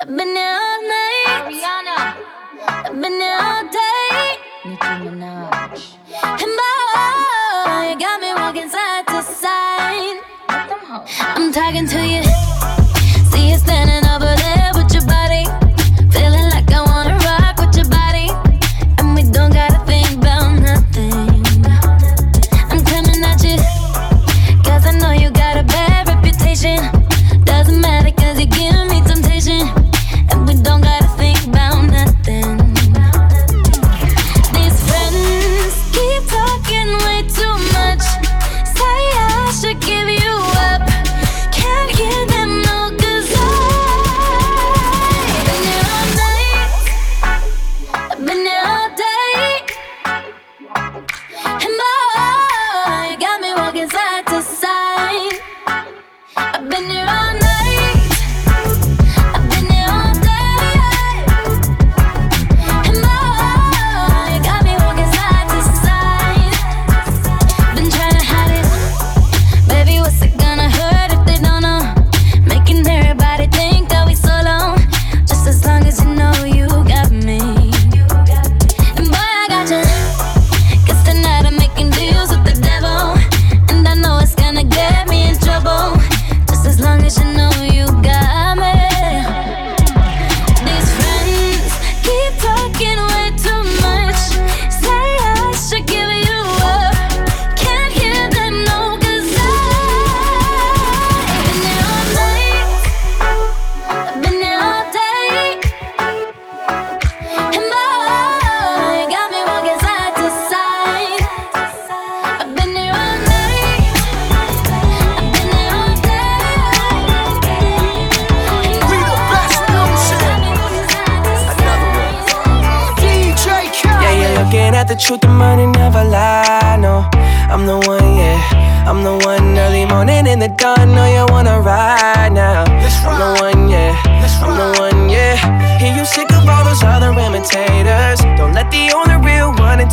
I've been here all night. Ariana. I've been here all day. Nicki Minaj. And boy, you got me walking side to side. I'm talking to you.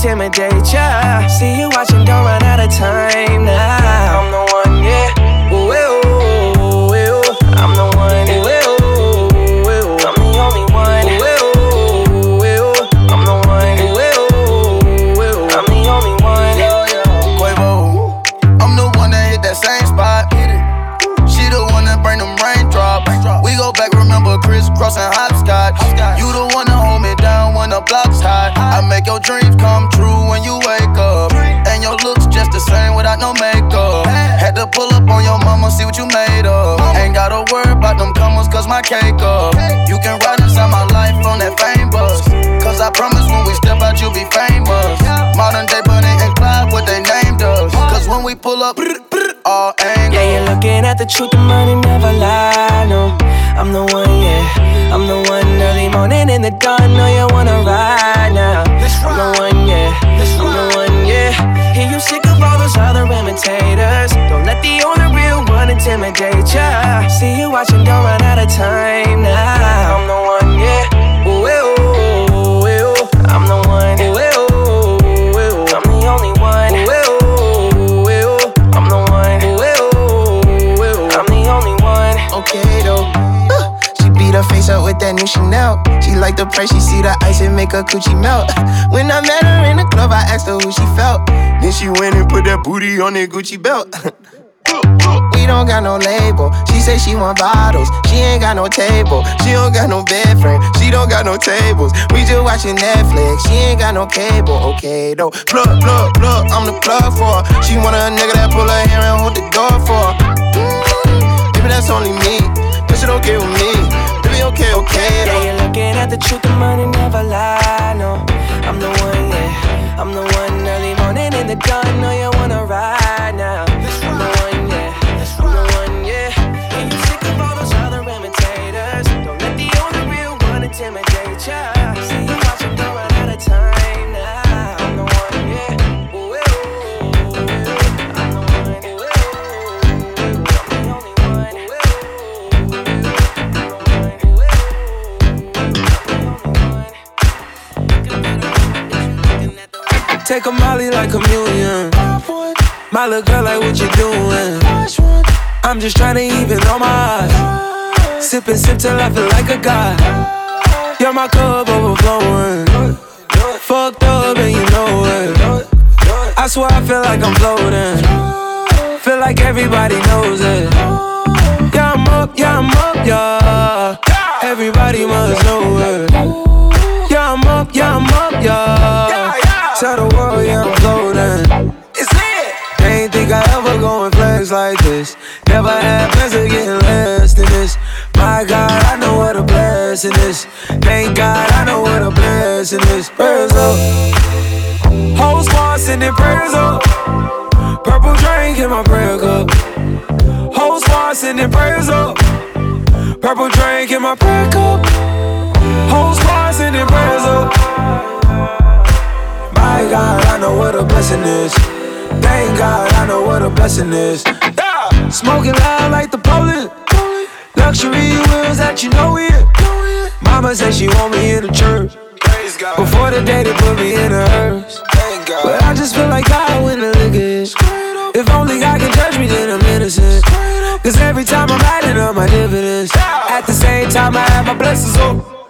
intimidate intimidate ya. See you watching, don't run out of time now. I'm the one, yeah. Ooh. I'm the one. Ooh. I'm the only one. Ooh. I'm the one. Ooh. I'm the only one. Okay, though. Uh, she beat her face up with that new Chanel. She like the price, she see the ice and make her coochie melt. Uh, when I met her in the club, I asked her who she felt. Then she went and put that booty on that Gucci belt. We don't got no label. She say she want bottles. She ain't got no table. She don't got no bed frame. She don't got no tables. We just watching Netflix. She ain't got no cable. Okay though. Plug, plug, plug. I'm the plug for her. She want a nigga that pull her hair and hold the door for her. Mm-hmm. Mm, maybe that's only me. But she okay with me. Maybe okay, okay though. Yeah, you're looking at the truth. The money never lie. No, I'm the one. Yeah, I'm the one. Early morning in the dawn. Know you wanna ride. Take a molly like communion. My little girl, like, what you doing? I'm just trying to even all my eyes. Sip and sip till I feel like a god. You're my cup overflowing. Fucked up and you know it. I swear I feel like I'm floating. Feel like everybody knows it. Yeah, I'm up, yeah, I'm up, yeah. Everybody must know it. Yeah, I'm up, yeah, I'm up, yeah. Tell the world, yeah, I'm floating. It's lit. They ain't think I ever go and flex like this. Never had plans of getting less than this. My God, I know what a blessing is. Thank God, I know what a blessing is. Prayers up. Whole squad sending prayers up. Purple drink in my prayer cup. Whole squad sending prayers up. Purple drink in my prayer cup. Whole squad sending prayers up. My God, I know what a blessing is. Thank God, I know what a blessing is. Yeah. Smoking loud like the police. Luxury wheels that you know it. Mama said she want me in the church. Before the day they put me in a hearse. But I just feel like God when the liquor is. If only God can judge me, then I'm innocent. Cause every time I'm adding up my dividends. At the same time, I have my blessings up.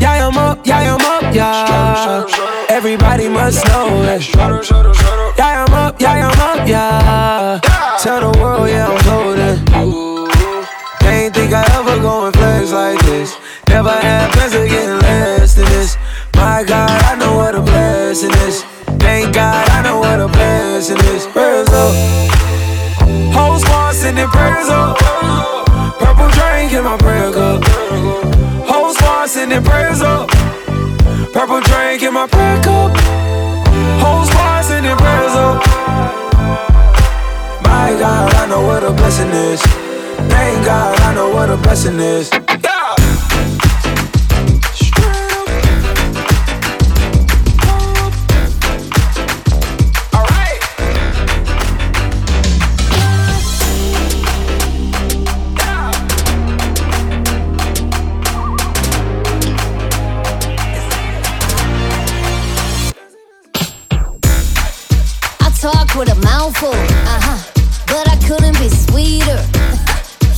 Yeah, I'm up, yeah, I'm up, yeah. Everybody must know it. Yeah, I'm up, yeah, I'm up, yeah. Tell the world, yeah, I'm. They ain't think I ever go and flex like this. Never had plans of getting less than this. My God, I know what a blessing is. Thank God, I know what a blessing is. Prayers up. Whole squad sending prayers up. Purple drink in my prayer cup. Sending prayers up. Purple drink in my prayer cup. Whole squad sending prayers up. My God, I know what a blessing is. Thank God, I know what a blessing is. Yeah.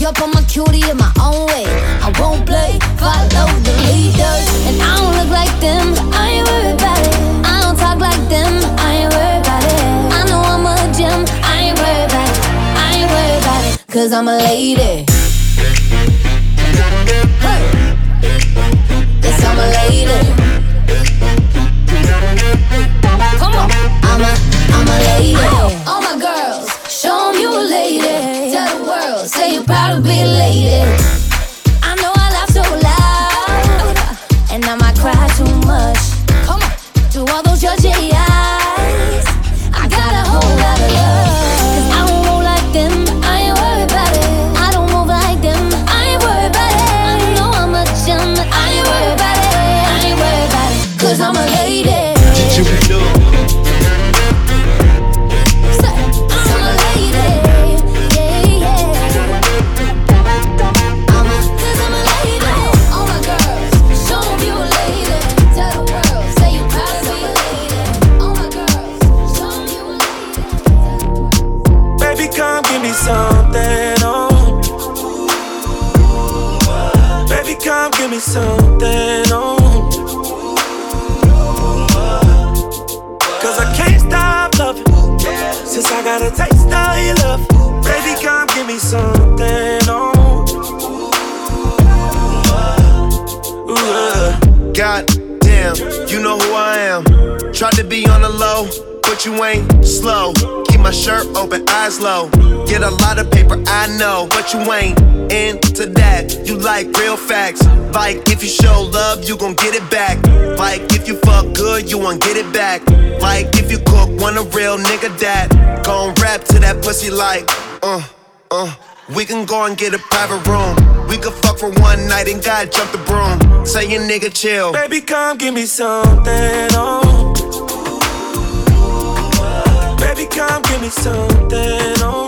Yup, I'm a cutie in my own way. I won't play, follow the leaders. And I don't look like them, I ain't worried about it. I don't talk like them, I ain't worried about it. I know I'm a gem, I ain't worried about it. I ain't worried about it, cause I'm a lady. Hey. Yes, I'm a lady. Be lady. But you ain't into that. You like real facts. Like if you show love, you gon' get it back. Like if you fuck good, you won't get it back. Like if you cook, want a real nigga that gon' rap to that pussy like, uh, uh. We can go and get a private room. We could fuck for one night and God jump the broom. Say your nigga chill. Baby, come give me something, oh. Baby, come give me something, oh.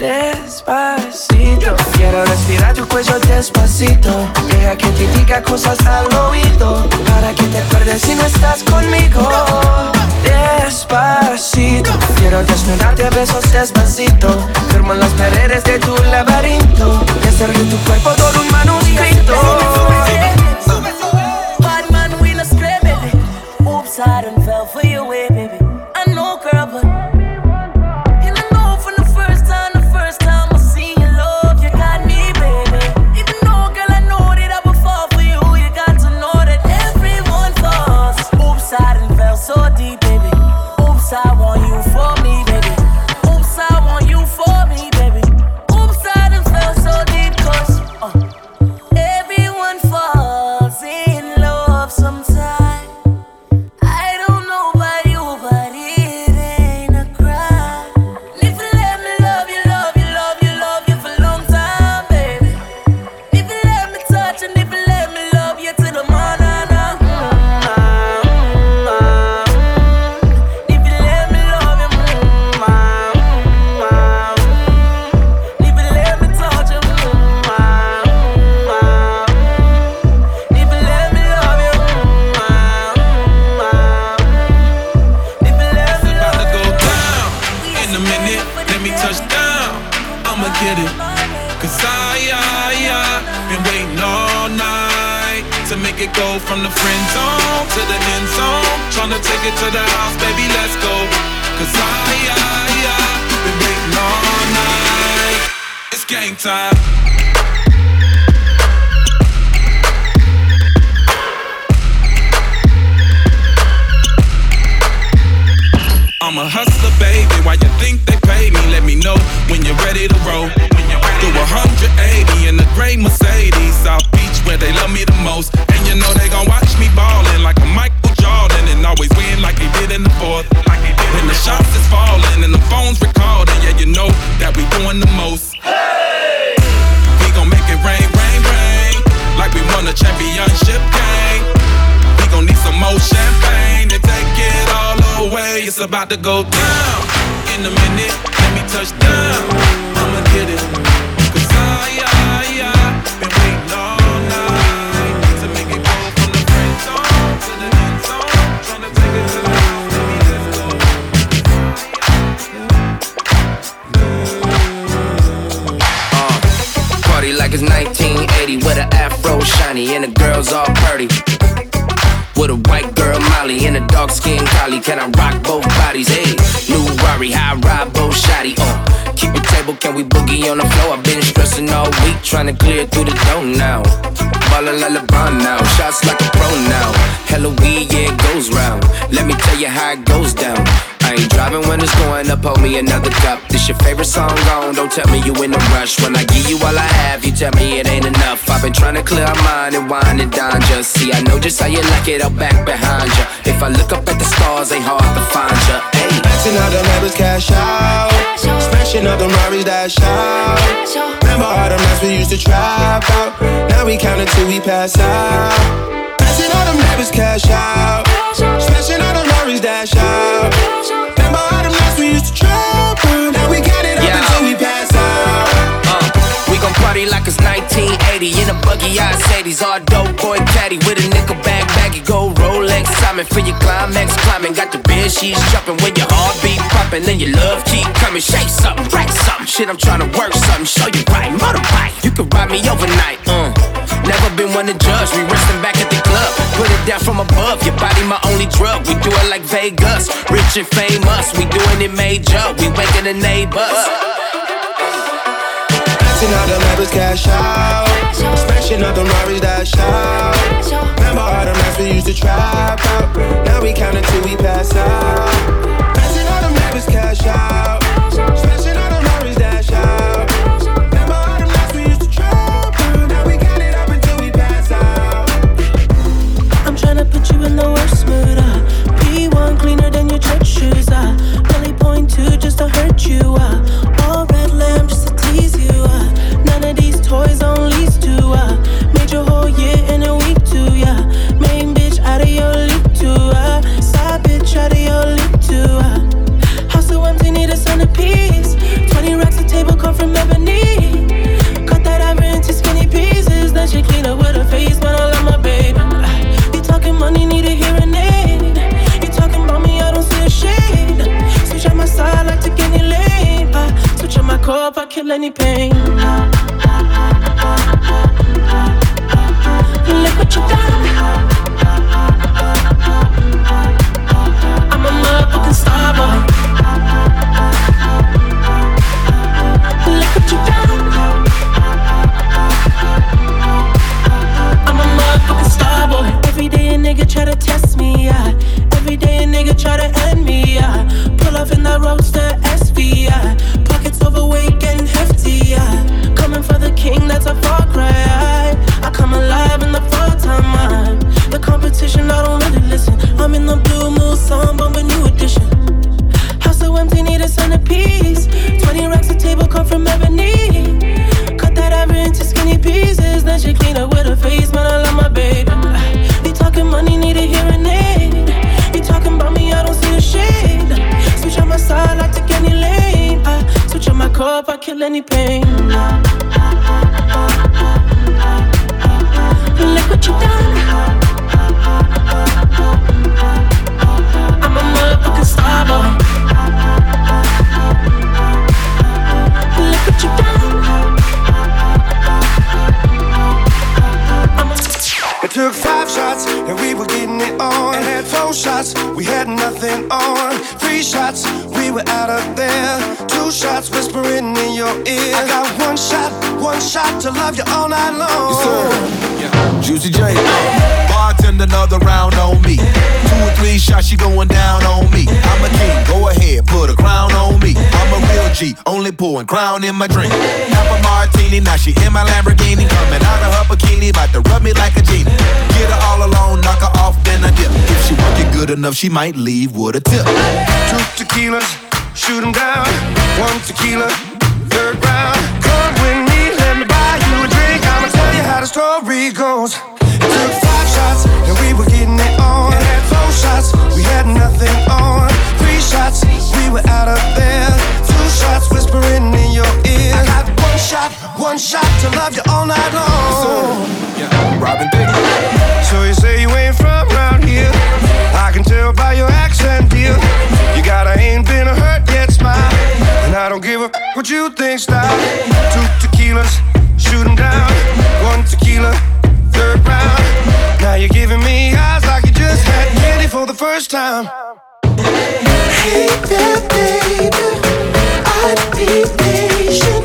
Despacito, quiero respirar tu cuello despacito. Deja que te diga cosas al oído. Para que te acuerdes si no estás conmigo. Despacito, quiero desnudarte a besos despacito. Firmo las paredes de tu laberinto. Y hacer de tu cuerpo todo un manuscrito. Bad man, we baby. Oops, I done fell for way, baby. To the house, baby, let's go. Cause I, I, I been waiting all night. It's game time. Like it's 1980 with an afro shiny and the girls all pretty. With a white girl Molly and a dark skin collie, can I rock both bodies? Hey, new Rari, I ride both shotty. Uh, keep it table, can we boogie on the floor? I've been stressing all week, trying to clear through the door now. Ballin' like LeBron now, shots like a pro now. Hella weed, yeah, it goes round. Let me tell you how it goes down. I ain't driving when it's going up, hold me another cup. This your favorite song gone, don't tell me you in a rush. When I give you all I have, you tell me it ain't enough. I've been trying to clear my mind and wind it down just see. I know just how you like it, I'll back behind ya. If I look up at the stars, ain't hard to find ya. Hey. Maxing out the members cash out. Smashing up the Rari's dash out. Remember all the nights we used to trap out. Now we count until we pass out. Maxing all the members cash out. Smashing all the Rari's dash out. Remember all nights we used to out. Now we count it up Yeah. until we pass party like it's 1980 in a buggy Mercedes, all dope boy caddy with a nickel bag baggy gold Rolex Simon for your climax climbing. Got the bed she's jumping when your heart heartbeat pumping and your love keep coming. Shake something, wreck something. Shit, I'm trying to work something, show you right. Motorbike, you can ride me overnight. Uh. Never been one to judge. We resting back at the club. Put it down from above. Your body, my only drug. We do it like Vegas. Rich and famous. We doing it major. We waking the neighbors. Dancing all the levels cash out. Smashing up the Rari's dash out. Remember all the nights we used to trap out. Now we count until we pass out. Dancing all the levels cash out. My I kill any pain. Look what you done. And shots, we had nothing on. Three shots, we were out of there. Two shots whispering in your ear. I got one shot, one shot to love you all night long. Yes, sir. Juicy J. Bartender, another round on me. Two or three shots, she going down on me. I'm a king, go ahead, put a crown on me. I'm a real G, only pouring crown in my drink. Half a martini, now she in my Lamborghini. Coming out of her bikini, about to rub me like a genie. Get her all alone, knock her off, then I dip. She work it good enough, she might leave with a tip. Two tequilas, shoot 'em down. One tequila, third round. Come with me, let me buy you a drink. I'ma tell you how the story goes. It took five shots, and we were getting it on. And had four shots, we had nothing on. Three shots, we were out of there. Two shots, whispering in your ear. I got one shot, one shot to love you all night long. Robin Thicke. So you say you ain't from around here? I can tell by your accent, dear. You got a ain't been a hurt yet smile, and I don't give a what you think style. Two tequilas, shoot 'em down. One tequila, third round. Now you're giving me eyes like you just had candy for the first time. Hey there, baby, I'd be patient,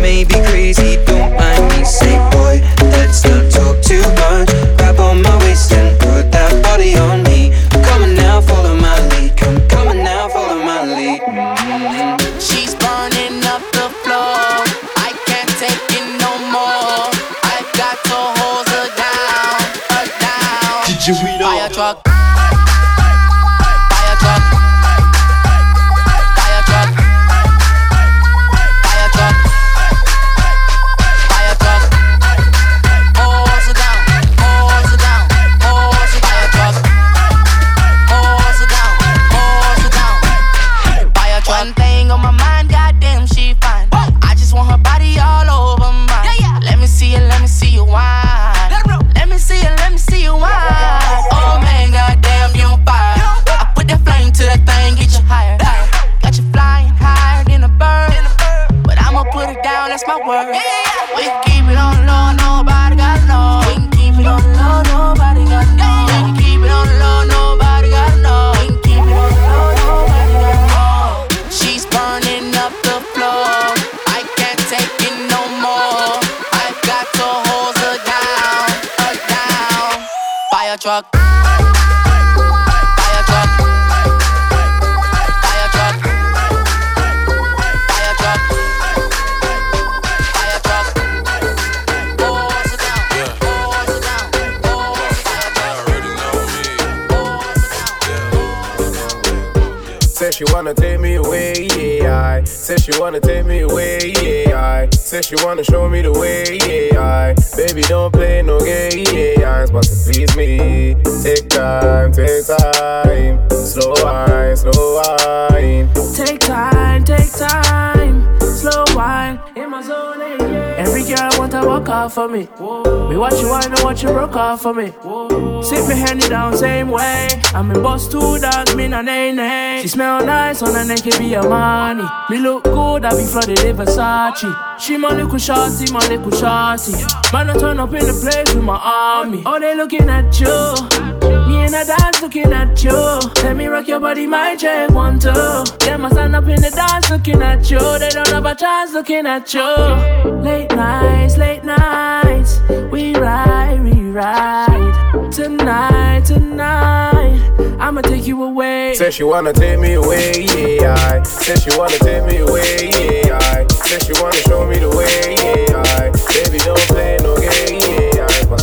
May be crazy, don't mind me. Down, that's my word. We keep it on low, nobody got know. We keep it on low, nobody got know. We keep it on low, nobody got know. We keep it on low, nobody got know. She's burning up the floor. I can't take it no more. I got to hold her down, her down. Fire truck. She wanna take me away, yeah. I said she wanna take me away, yeah. I said she wanna show me the way, yeah. I baby don't play no game, yeah. But to please me, take time, take time, slow wine, slow wine. Take time, take time, slow wine my zone. eh, yeah. Every girl I want to walk off for me. Me watch you wine and watch you rock off for me. Sit me hand it down same way. I'm in boss two dogs, me na nay nay. She smell nice on her neck, it be a money. Me look good, I be flooded in Versace. She my little shorty, my little shorty. Man, I turn up in the place with my army. Oh, they looking at you. And the dance looking at you. Let me rock your body, my check one two. Them I stand up in the dance looking at you. They don't have a chance looking at you. Late nights, late nights, we ride, we ride. Tonight, tonight, I'ma take you away. Said she wanna take me away, yeah. I said she wanna take me away, yeah. I said she wanna show me the way, yeah. I baby don't play no game, yeah. I but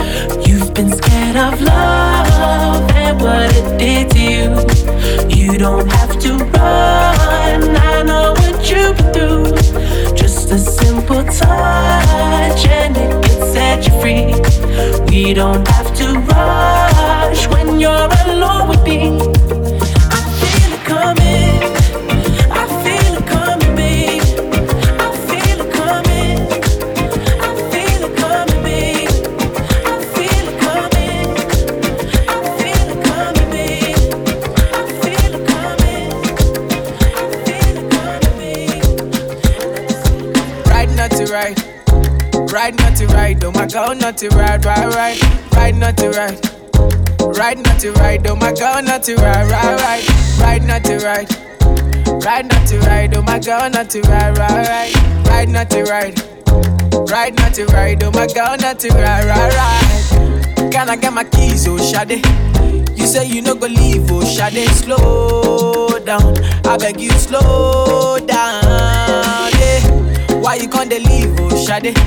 Been scared of love and what it did to you. You don't have to run. I know what you've been through. Just a simple touch and it can set you free. We don't have to rush when you're alone with me. I feel it coming. Girl, naughty ride, ride, ride. Ride naughty ride. Ride naughty ride, oh my girl, naughty ride, ride, ride. Ride naughty ride. Ride naughty ride, oh my girl, naughty ride, ride, ride. Ride naughty ride. Ride naughty ride, oh my girl, naughty ride, ride, ride. Can I get my keys, oh Shade? You say you no go leave, oh Shade, slow down. I beg you, slow down, yeah. Why you can't leave, oh Shade?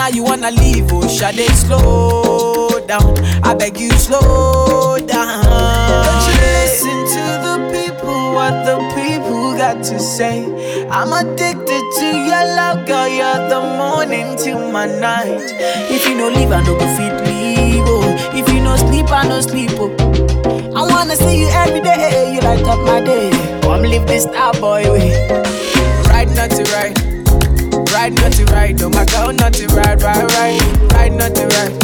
Now you wanna leave, oh Shade, slow down. I beg you, slow down. Don't you listen to the people, what the people got to say. I'm addicted to your love, girl. You're the morning to my night. If you no leave, I no go fit leave. Oh, if you no sleep, I no sleep. Oh, I wanna see you every day. You light up my day. Come live this star boy way. Ride not to ride. Ride not to ride, oh my girl, not to ride, ride, ride, ride not to ride.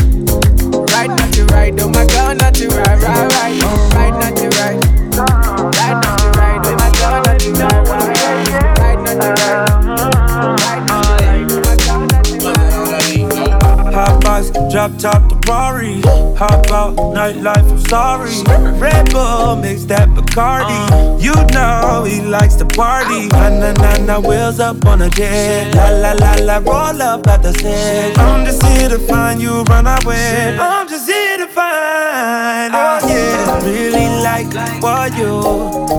Ride not to ride, oh my girl, not to ride, ride, ride, ride not to ride. Ride not to ride, oh my girl, not to ride, ride, ride, ride not oh to ride. Hot box, drop top the Rari. Hop out, nightlife, I'm sorry. Red Bull mix that Bacardi. You know he likes to party. Na na na na, wheels up on a jet. La la la la, roll up at the set. I'm just here to find you, run away. I'm just here to find. Oh yeah, really like what you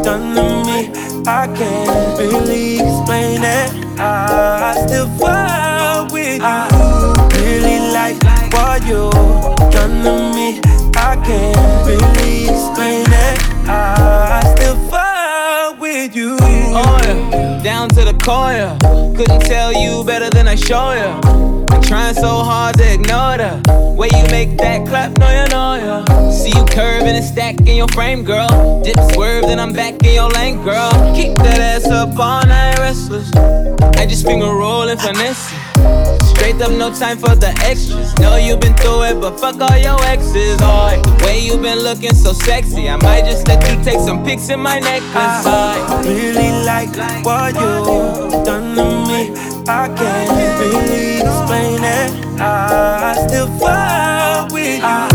done to me. I can't really explain it. I still fall with you. What you done to me. I can't really explain it. I still fall with you. Oh yeah, down to the core. yeah. Couldn't tell you better than I show you. I'm trying so hard to ignore the way you make that clap, no you know ya. See you curving and stack in your frame, girl. Dip swerve, then I'm back in your lane, girl. Keep that ass up all night, restless. I just finger roll and finesse. Straight up, no time for the extras. Know you been through it, but fuck all your exes. Oh, the way you been looking so sexy, I might just let you take some pics in my necklace. I really like what you done to me. I can't really explain it. I still fall with you.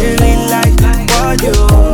Really like what you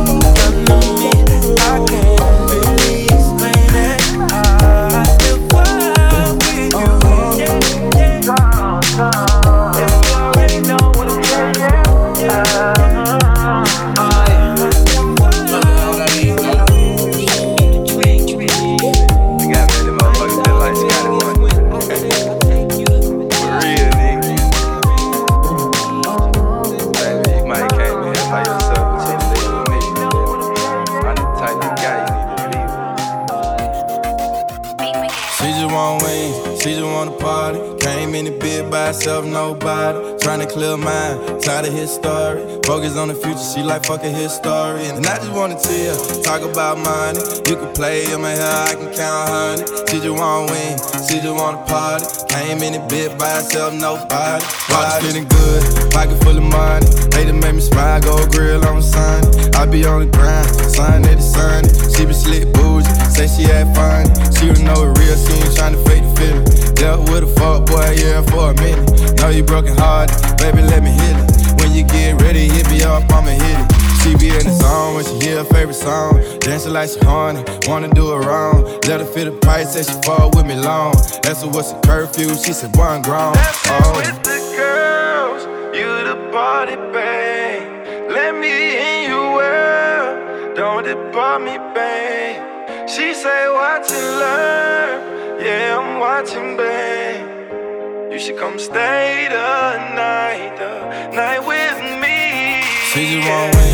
herself, nobody. Tryna clear mind, tired of his story. Focus on the future, she like fuck a his story. And I just wanna tell, talk about money. You can play in my hair, I can count honey. She just want wings, she just want to party. Came in the bit by herself, nobody. Watch feeling good, pocket full of money. Lady make me smile, go grill on Sunday. I be on the grind, sun at the sun. She be slick bougie, say she had fun. She don't know it real, she ain't trying to fake the feeling. Dealt with a fuck boy, yeah, for a minute. Know you broken hearted, baby, let me hit it. When you get ready, hit me up, I'ma hit it. She be in the zone when she hear her favorite song. Dancing like she horny, wanna do it wrong. Let her feel the price, say she fall with me long. Her what's the curfew, she said one grown. Oh. with the girls, you the party babe. Let me in your world, don't depart me, babe. She say, learn, yeah, I'm watching, babe. You should come stay the night, the night with me. Just want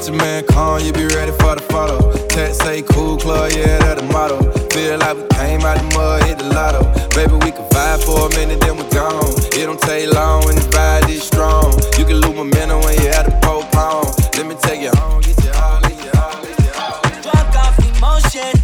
solo. Picture man calm, you be ready for the photo. Text say cool club, yeah, that the motto. Feel like we came out the mud, hit the lotto. Baby, we can vibe for a minute, then we're gone. It don't take long when the vibe is strong. You can lose momentum when you at the pole. Let me take you home, get you all, get you all, get you all. Drunk off emotion.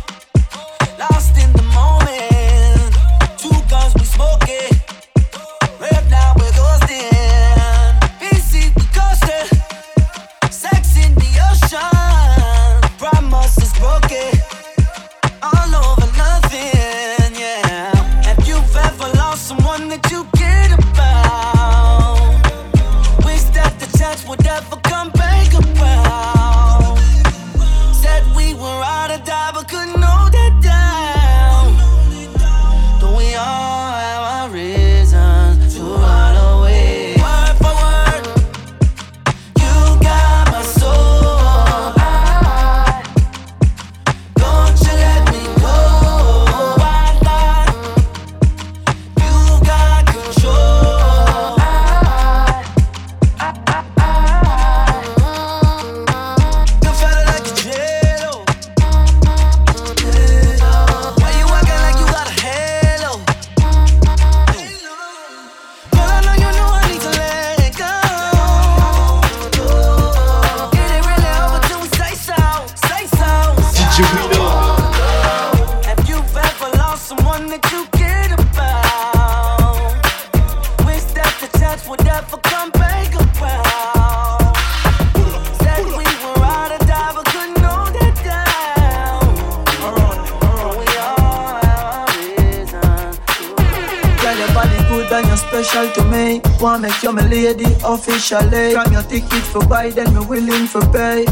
officially. From your ticket for buy, then me willing for pay.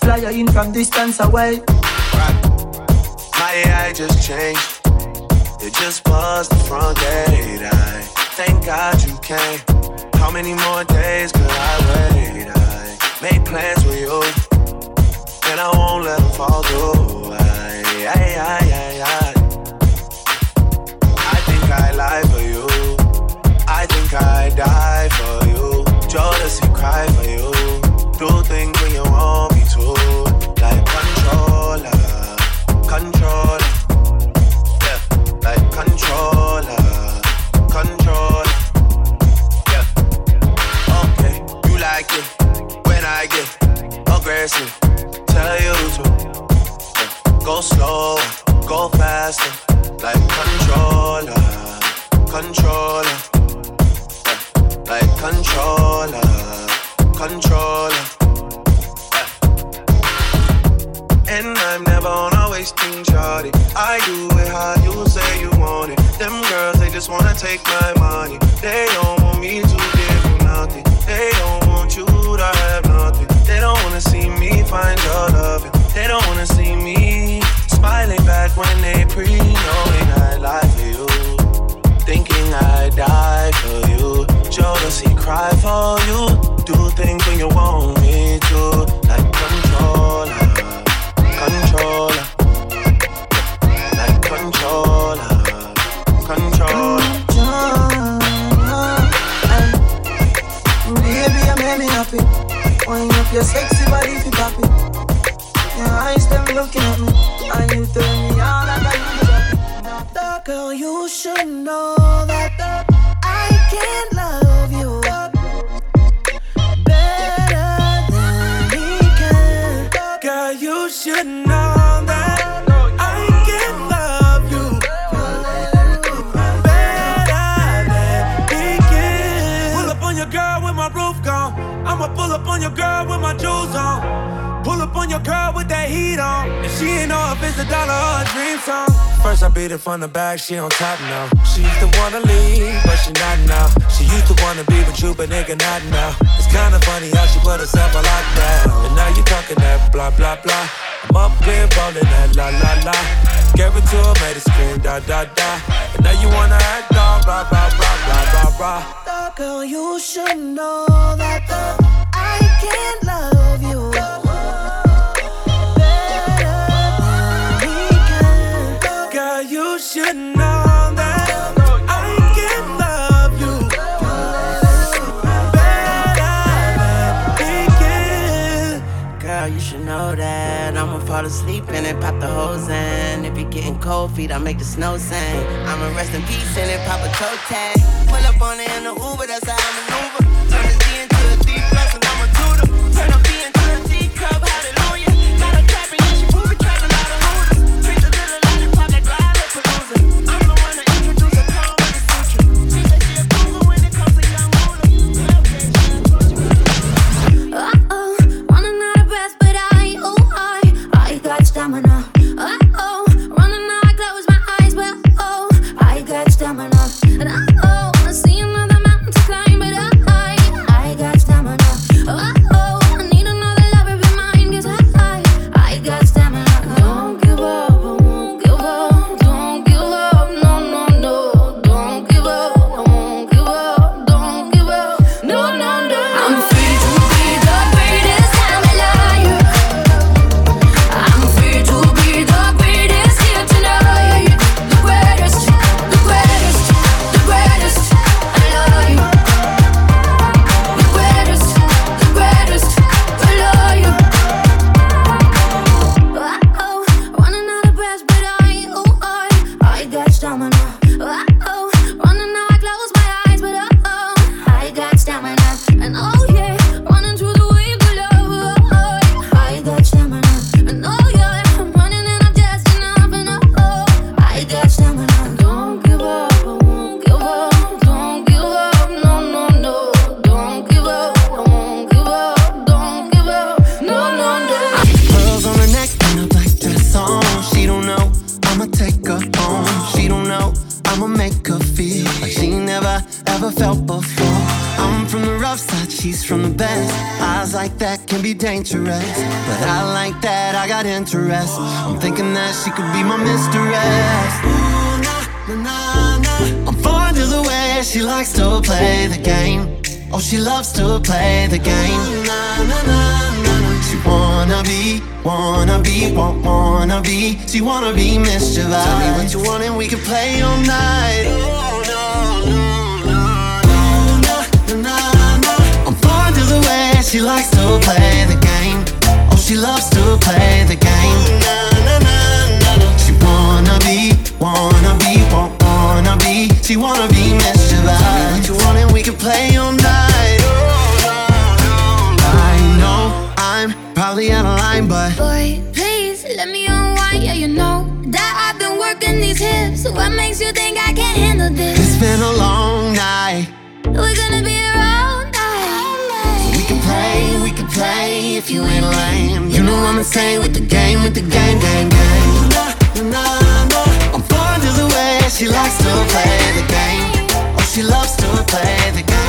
Fly in from distance away. My AI just changed. It just buzzed the front gate. I thank God you came. How many more days could I wait? I made plans with you, and I won't let them fall through. I, I, I embarrassing. bag, she on top now. She used to wanna leave, but she not now. She used to wanna be with you, but nigga not now. It's kinda funny how she put herself a lot down. And now you talking that blah blah blah. I'm up there rolling that la la la. Gave it to her, made her scream da da da. And now you wanna act all blah blah blah blah blah. rah. Girl, you should know that the, I can't love. fall asleep in it, pop the hose in. If you're getting cold feet, I make the snow sing. I'ma rest in peace in it, pop a toe tag. Pull up on it in the Uber, that's how I'm a the line, but Boy, please let me unwind. Yeah, you know that I've been working these hips. What makes you think I can't handle this? It's been a long night. We're gonna be here all night. So we can play, we can play if you ain't lame. You know I'm insane with the game, with the game, game, game. Nah, nah, nah. I'm fond of the way she likes to play the game. Oh, she loves to play the game.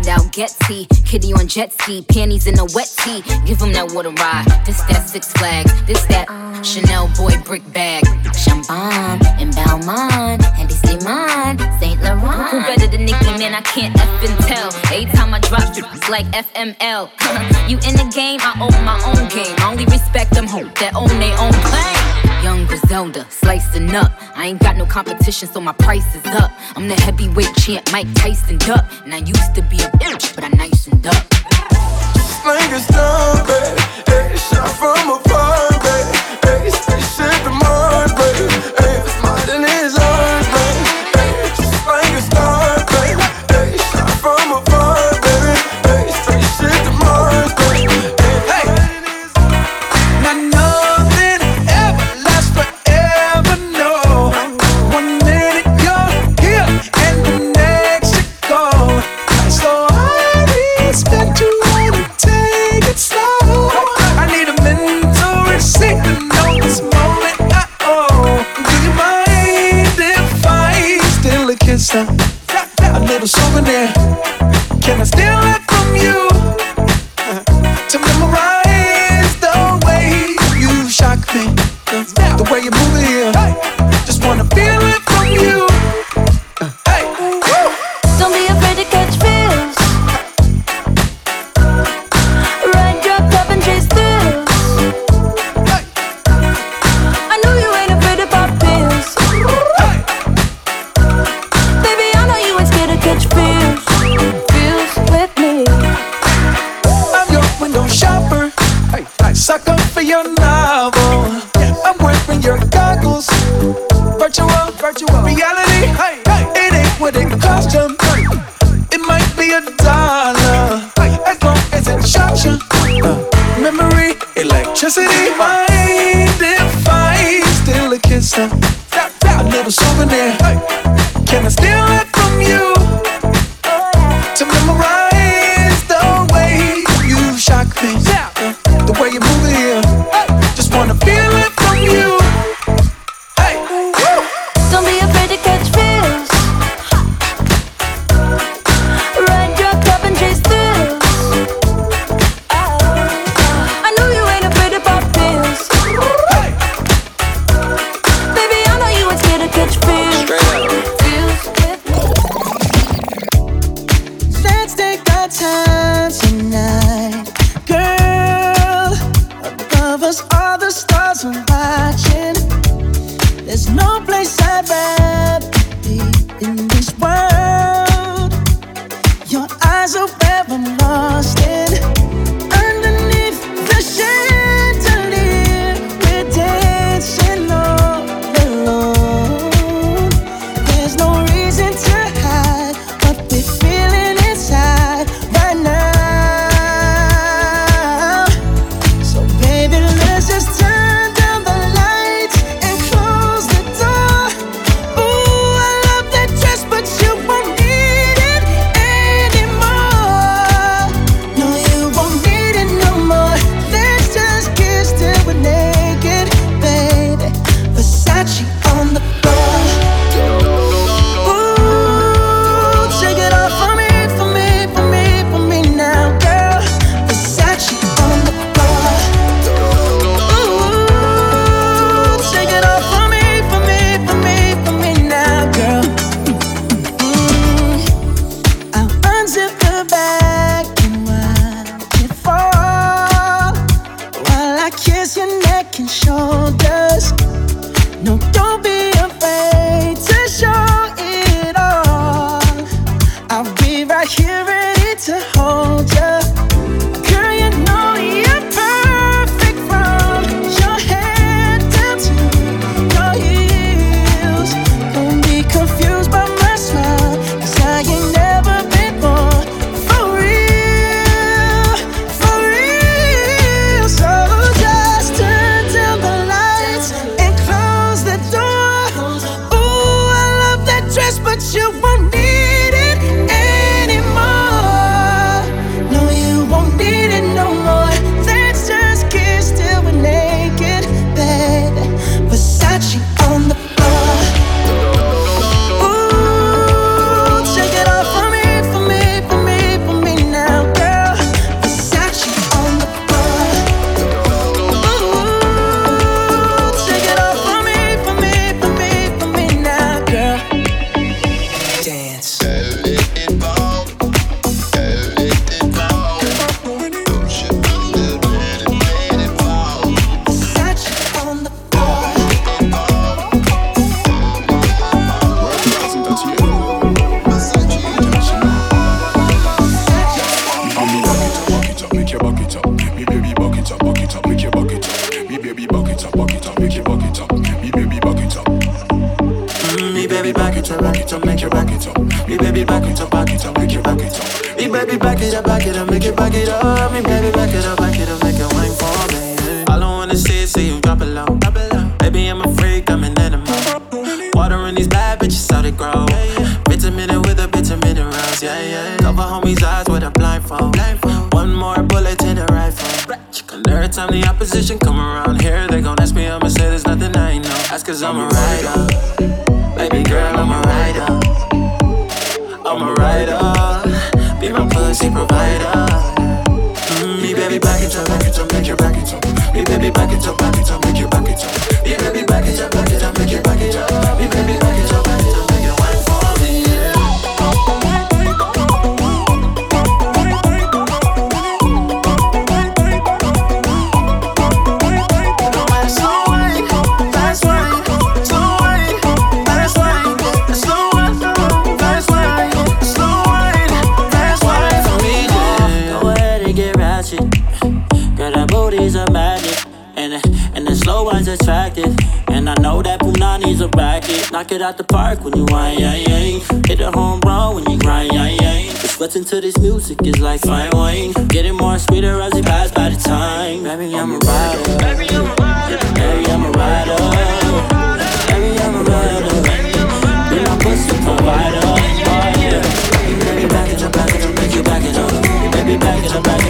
without Getsy. Kitty on jet ski, panties in a wet tee. Give him that water ride. This that Six Flags, this that Chanel boy brick bag. Champagne and Balmain, and they mine, Saint Laurent. Who better than Nicki, man? I can't F and tell. Every time I drop shit, it's like FML. you in the game, I own my own game. I only respect them hoes that own their own claim. Young Griselda, slicing up. I ain't got no competition, so my price is up. I'm the heavyweight champ, Mike Tyson duck, And I used to be a but I'm nice and dumb. Shot from afar. little souvenir. Can I still look electricity. Mind if I steal a kiss? A little souvenir. Can I steal? cause I'm a everyone's attractive. And I know that Punani's a racket. Knock it out the park when you whine, yeah, yeah. Hit a home run when you grind, yeah, yeah. Just into this music, it's like fine wine. Getting more sweeter as it passes by the time. Baby, I'm a rider. Baby, I'm a rider. Baby, I'm a rider. Baby, I'm a rider. Be my pussy provider. Baby, back it up, back it up, make you back it up. Baby, back it up, back it up.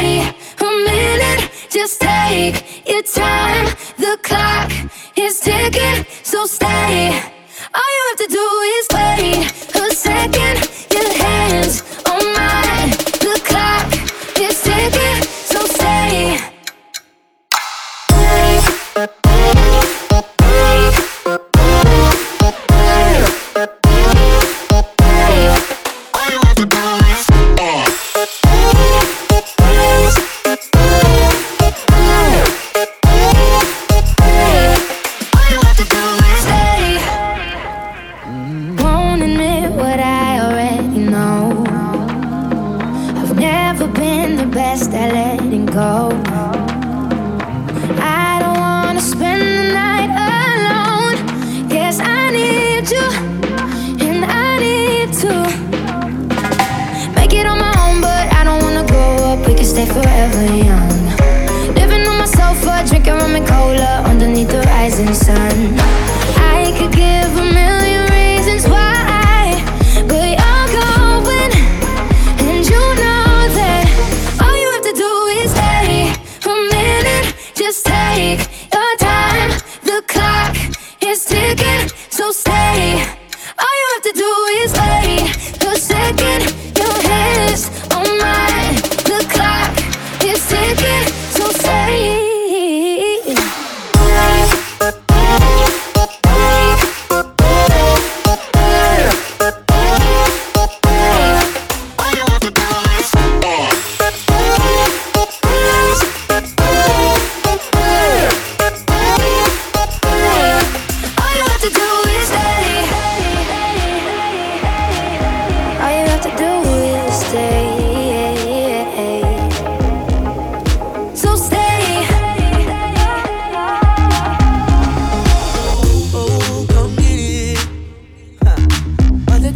party. A minute, just take your time. The clock is ticking, so stay. All you have to do is wait.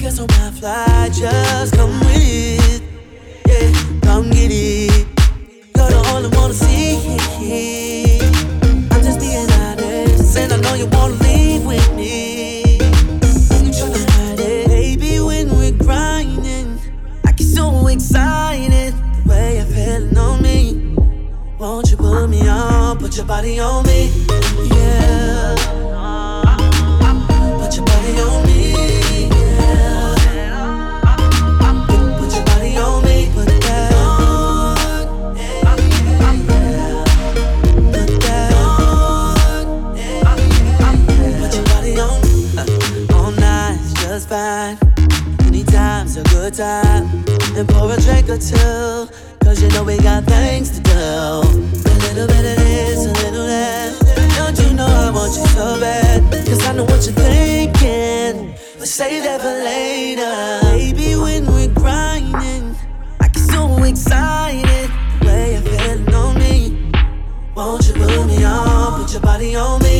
guess on my fly, just come with it. Yeah, come get it. You're the only one to see. I'm just being honest, and I know you wanna leave with me. You tryna hide it, baby, when we're grinding. I get so excited, the way you're feeling on me. Won't you put me on, put your body on me? Yeah. time and pour a drink or two. Cause you know we got things to do. A little bit of this, a little that. Don't you know I want you so bad? Cause I know what you're thinking. But save that for later. Baby, when we're grinding, I get so excited. The way you're feeling on me. Won't you put me on? Put your body on me.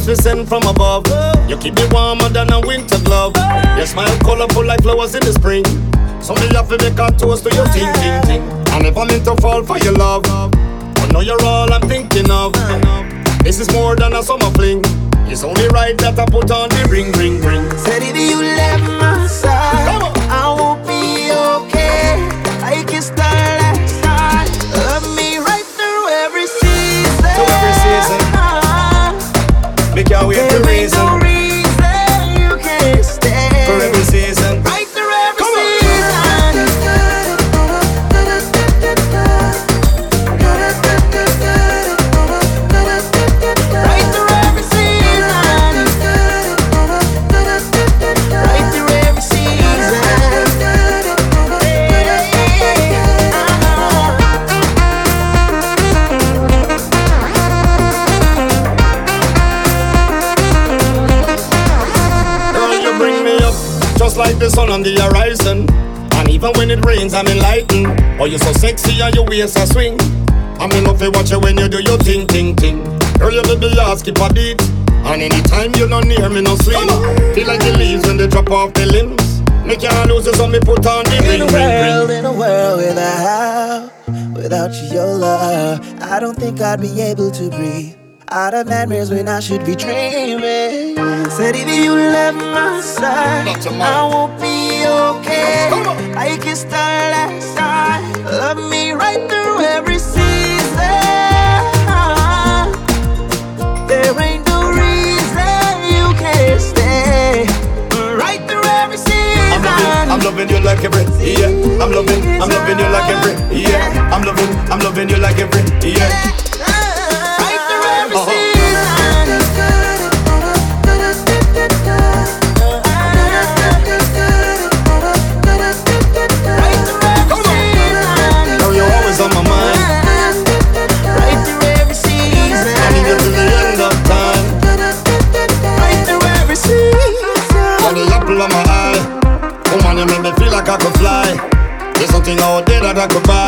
house we send from above. You keep me warmer than a winter glove. Your smile colorful like flowers in the spring. So me have to make a toast to your ting ting ting. And if I'm fall for your love, I know you're all I'm thinking of. This is more than a summer fling. It's only right that I put on the ring ring ring. Said if you left my side. Even when it rains, I'm enlightened. Oh, you're so sexy and your waist a swing. I'm in love watch you when you do your ting ting ting. Girl, your little ass keep a beat. And anytime you're not near me, no swing. Feel like the leaves when they drop off the limbs. Make your lose it, so me put on the ring, In a world, ring. in a world without, without you, your love, I don't think I'd be able to breathe. Out of nightmares when I should be dreaming. Said if you left my side, I won't. Like the last time, love me right through every season. There ain't no reason you can't stay right through every season. I'm loving, I'm loving you like every yeah. I'm loving, I'm loving you like every yeah. I'm loving, I'm loving you like every yeah. Out there